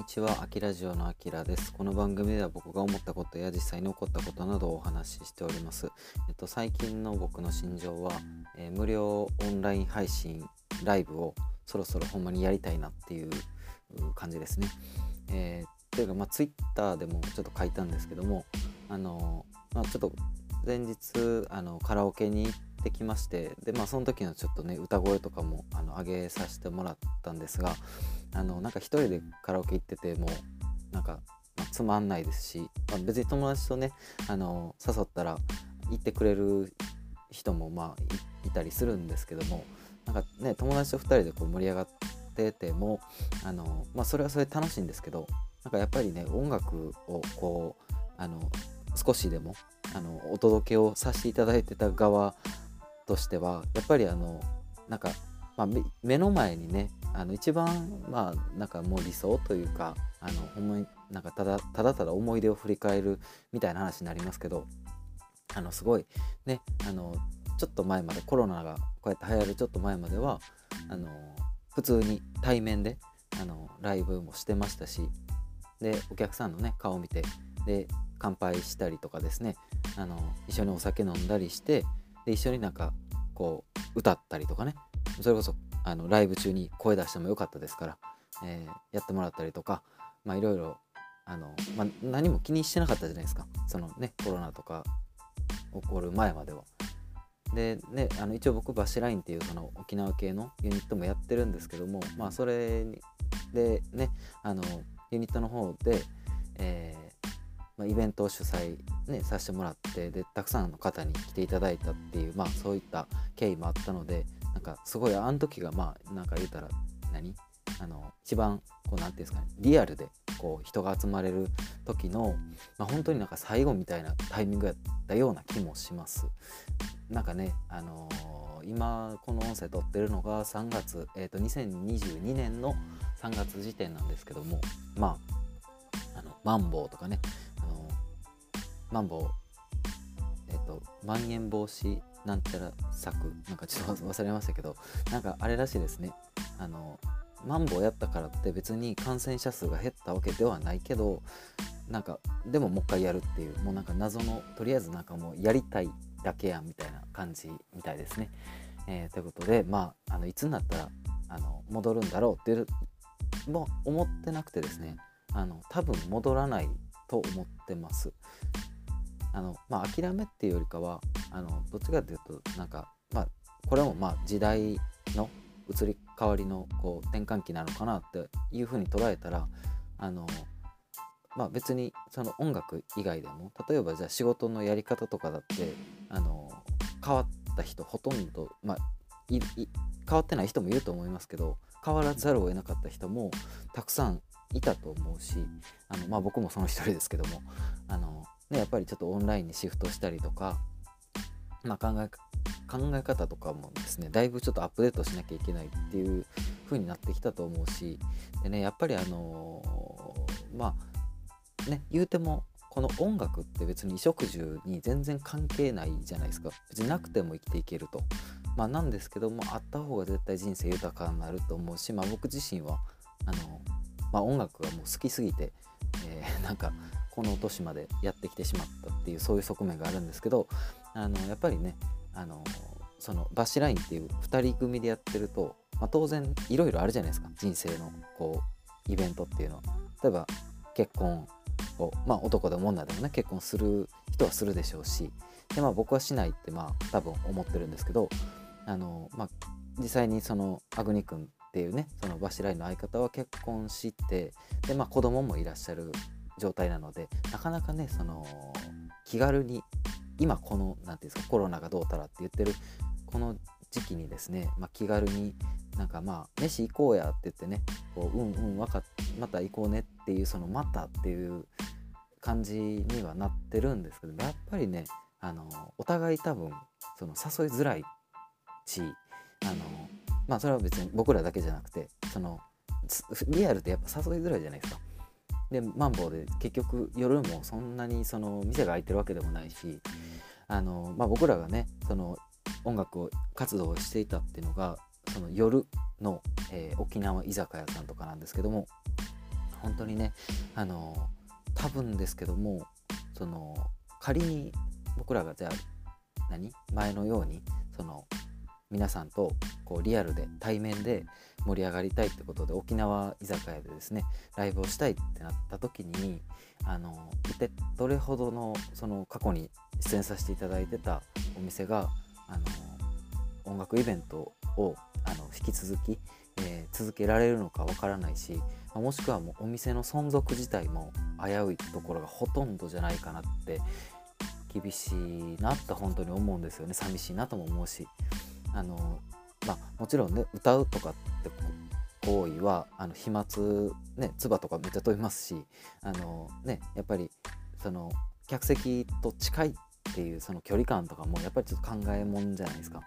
にちは、あきラジオのあきらです。この番組では僕が思ったことや実際に起こったことなどをお話ししております。えっと、最近の僕の心情は、えー、無料オンライン配信ライブをそろそろほんまにやりたいなっていう感じですね。えー、というか、まあ、ツイッターでもちょっと書いたんですけども、あのまあ、ちょっと前日あのカラオケに行ってきましてで、まあ、その時のちょっとね歌声とかもあの上げさせてもらったんですがあのなんか一人でカラオケ行っててもなんか、つまんないですし、まあ、別に友達とねあの誘ったら行ってくれる人もまあいたりするんですけどもなんかね友達と2人でこう盛り上がっててもあの、まあ、それはそれで楽しいんですけどなんかやっぱりね音楽をこうあの少しでもあのお届けをさせていただいてた側としてはやっぱりあのなんか、まあ、目の前にねあの一番まあなんかもう理想というかあのほんまになんかただただただ思い出を振り返るみたいな話になりますけどあのすごいねあのちょっと前までコロナがこうやって流行るちょっと前まではあの普通に対面であのライブもしてましたしでお客さんのね顔を見てで乾杯したりとかですねあの一緒にお酒飲んだりしてで一緒になんかこう歌ったりとかねそれこそあのライブ中に声出してもよかったですから、えー、やってもらったりとかいろいろ、何も気にしてなかったじゃないですかそのねコロナとか起こる前までは。でねあの一応僕バシラインっていうその沖縄系のユニットもやってるんですけどもまあそれでねあのユニットの方で、えーまあ、イベントを主催、ね、させてもらってでたくさんの方に来ていただいたっていう、まあ、そういった経緯もあったのでなんかすごいあの時がまあなんか言うたら何？あの一番こう何て言うんですかねリアルでこう人が集まれる時の、まあ、本当になんか最後みたいなタイミングやったような気もします。なんかね、あのー、今この音声撮ってるのが3月、えー、と2022年の3月時点なんですけどもまああのマンボウとかね、あのー、マンボウえっ、ー、とまん延防止なんちゃら策なんかちょっと忘れましたけどなんかあれらしいですねあのマンボウやったからって別に感染者数が減ったわけではないけどなんかでももう一回やるっていうもうなんか謎のとりあえずなんかもうやりたいだけやんみたいな感じみたいですね。えー、ということでまああのいつになったらあの戻るんだろうっていうも思ってなくてですねあの多分戻らないと思ってます。あのまあ、諦めっていうよりかはあのどっちかというとなんか、まあ、これもまあ時代の移り変わりのこう転換期なのかなっていうふうに捉えたらあの、まあ、別にその音楽以外でも例えばじゃあ仕事のやり方とかだってあの変わった人ほとんど、まあ、いい変わってない人もいると思いますけど変わらざるを得なかった人もたくさんいたと思うしあの、まあ、僕もその一人ですけどもあのね、やっぱりちょっとオンラインにシフトしたりとか、まあ、考え考え方とかもですねだいぶちょっとアップデートしなきゃいけないっていう風になってきたと思うしでねやっぱりあのー、まあね言うてもこの音楽って別に衣食住に全然関係ないじゃないですか。別になくても生きていけると。まあなんですけどもあった方が絶対人生豊かになると思うしまあ僕自身はあのまあ音楽がもう好きすぎて、えー、なんかこの年までやってきてしまったっていうそういう側面があるんですけどあのやっぱりねあのそのバシラインっていう2人組でやってると、まあ、当然いろいろあるじゃないですか。人生のこうイベントっていうのは。例えば結婚をまあ男でも女でもね結婚する人はするでしょうし。で、まあ、僕はしないってまあ多分思ってるんですけどあの、まあ、実際にそのアグニ君っていうねそのバシラインの相方は結婚してで、まあ、子供もいらっしゃる状態なのでなかなかねその気軽に今この何て言うんですかコロナがどうたらって言ってるこの時期にですね、まあ、気軽になんかまあ飯行こうやって言ってねこううんうん分かまた行こうねっていうそのまたっていう感じにはなってるんですけどやっぱりねあのお互い多分その誘いづらいしあのまあそれは別に僕らだけじゃなくてそのリアルってやっぱ誘いづらいじゃないですか。でマンボウで結局夜もそんなにその店が開いてるわけでもないしあの、まあ、僕らがねその音楽を活動をしていたっていうのがその夜の、えー、沖縄居酒屋さんとかなんですけども本当にねあの多分ですけどもその仮に僕らがじゃあ何前のようにその皆さんとこうリアルで対面で盛り上がりたいってことで沖縄居酒屋でですねライブをしたいってなった時にあの一体どれほどのその過去に出演させていただいてたお店があの音楽イベントをあの引き続き、えー、続けられるのかわからないしもしくはもうお店の存続自体も危ういところがほとんどじゃないかなって厳しいなって本当に思うんですよね。寂しいなとも思うし。あの、まあ、もちろんね歌うとかって行為はあの飛沫ね唾とかめっちゃ飛びますしあの、ね、やっぱりその客席と近いっていうその距離感とかもやっぱりちょっと考えもんじゃないですか。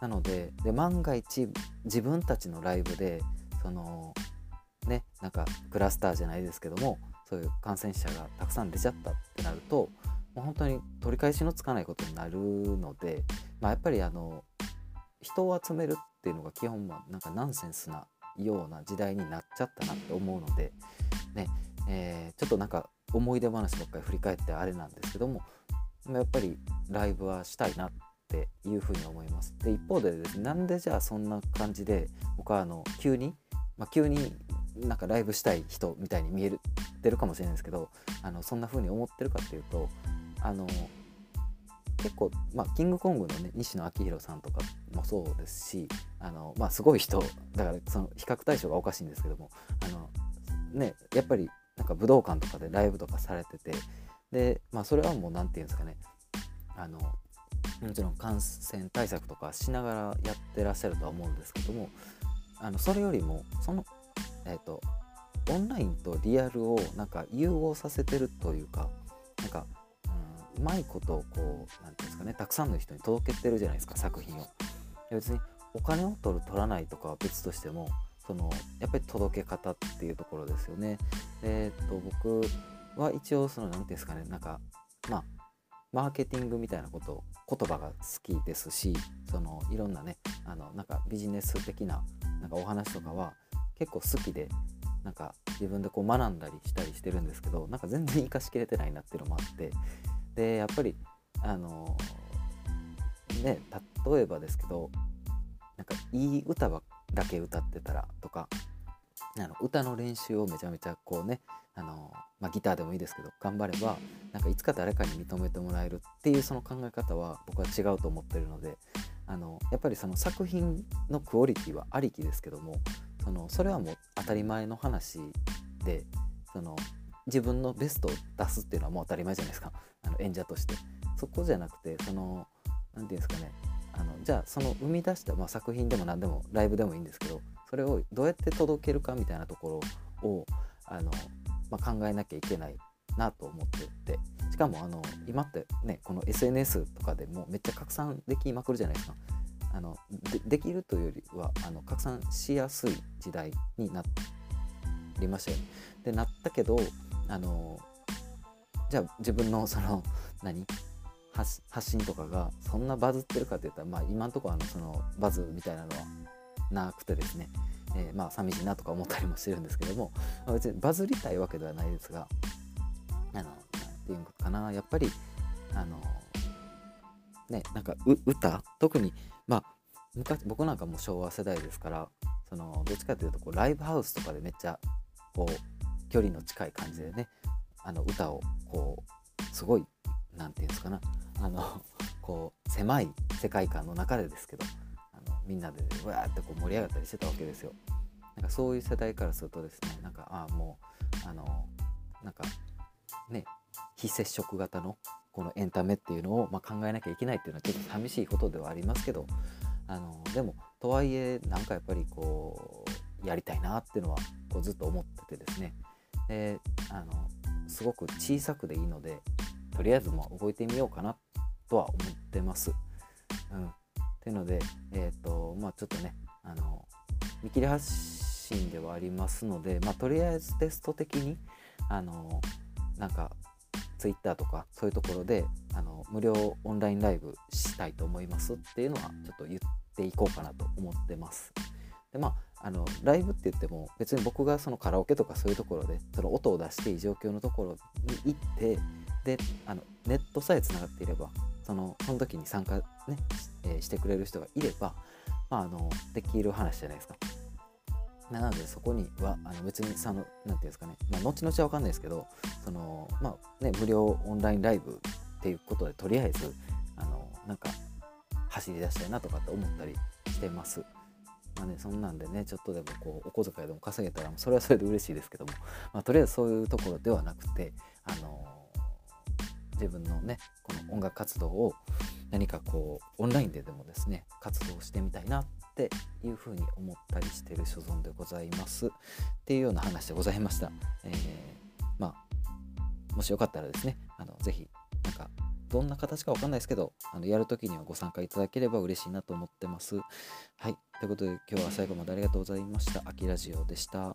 なのでで万が一自分たちのライブでそのねなんかクラスターじゃないですけどもそういう感染者がたくさん出ちゃったってなるともう本当に取り返しのつかないことになるので、まあ、やっぱりあの人を集めるっていうのが基本はなんかナンセンスなような時代になっちゃったなって思うので、ねえー、ちょっとなんか思い出話ばっかり振り返ってあれなんですけどもやっぱりライブはしたいなっていうふうに思います。で一方でです、ね、なんでじゃあそんな感じで僕はあの急に、まあ、急になんかライブしたい人みたいに見えてるかもしれないですけどあのそんな風に思ってるかっていうとあの結構、まあ、キングコングのね西野昭弘さんとかもそうですしあの、まあ、すごい人だからその比較対象がおかしいんですけどもあの、ね、やっぱりなんか武道館とかでライブとかされててで、まあ、それはもう何て言うんですかねあのもちろん感染対策とかしながらやってらっしゃるとは思うんですけどもあのそれよりもそのえっ、ー、とオンラインとリアルをなんか融合させてるというかなんか、うん、うまいことをこう何て言うんですかねたくさんの人に届けてるじゃないですか作品を。別にお金を取る取らないとかは別としてもそのやっぱり届け方っていうところですよね。えっ、ー、と僕は一応その何て言うんですかねなんかまあマーケティングみたいなこと言葉が好きですしそのいろんなねあのなんかビジネス的ななんかお話とかは結構好きでなんか自分でこう学んだりしたりしてるんですけどなんか全然活かしきれてないなっていうのもあってでやっぱりあのね例えばですけどなんかいい歌ばだけ歌ってたらとかあの歌の練習をめちゃめちゃこうねあの、まあ、ギターでもいいですけど頑張ればなんかいつか誰かに認めてもらえるっていうその考え方は僕は違うと思ってるのであのやっぱりその作品のクオリティはありきですけどもそのそれはもう当たり前の話でその自分のベストを出すっていうのはもう当たり前じゃないですか。あの演者として。そこじゃなくてその何て言うんですかね。あのじゃあその生み出した、まあ、作品でも何でもライブでもいいんですけどそれをどうやって届けるかみたいなところをあの、まあ、考えなきゃいけないなと思っててしかもあの今ってねこの SNS とかでもめっちゃ拡散できまくるじゃないですか。あのできるというよりはあの拡散しやすい時代になりましたよね。でなったけどあのじゃあ自分のその何？発信とかがそんなバズってるかって言ったら、まあ、今んとこあのそのバズみたいなのはなくてですね、えー、まあ寂しいなとか思ったりもしてるんですけども、別にバズりたいわけではないですがあの何ていうのかなやっぱりあのねなんか歌特にまあ昔僕なんかも昭和世代ですからそのどっちかというとこうライブハウスとかでめっちゃこう距離の近い感じでねあの歌をこうすごい何て言うんですかなあのこう狭い世界観の中でですけどみんなでわーってこう盛り上がったりしてたわけですよ。なんかそういう世代からするとですねなんかああもうあのなんかね非接触型のこのエンタメっていうのを、まあ、考えなきゃいけないっていうのはちょっと寂しいことではありますけどあのでもとはいえなんかやっぱりこうやりたいなっていうのはこうずっと思っててですねであのすごく小さくでいいのでとりあえずもう動いてみようかなとは思ってます。うん、っていうので、えーとまあ、ちょっとねあの見切り発信ではありますので、まあ、とりあえずテスト的にあのなんか Twitter とかそういうところであの無料オンラインライブしたいと思いますっていうのはちょっと言っていこうかなと思ってます。でまああのライブって言っても別に僕がそのカラオケとかそういうところでその音を出していい状況のところに行ってであのネットさえつながっていればそのその時に参加ね、えー、してくれる人がいれば、まあ、あのできる話じゃないですか。なのでそこにはあの別にその何て言うんですかね、まあ、後々は分かんないですけどその、まあね、無料オンラインライブっていうことでとりあえずあのなんか走り出したいなとかって思ったりしてます。まあね、そんなんでねちょっとでもこうお小遣いでも稼げたらそれはそれで嬉しいですけども、まあ、とりあえずそういうところではなくて、あの自分のねこの音楽活動を何かこうオンラインででもですね活動してみたいなっていうふうに思ったりしてる所存でございますっていうような話でございました。えー、まあもしよかったらですねあのぜひなんかどんな形かわかんないですけどあのやるときにはご参加いただければ嬉しいなと思ってます。はいということで今日は最後までありがとうございました。あきラジオでした。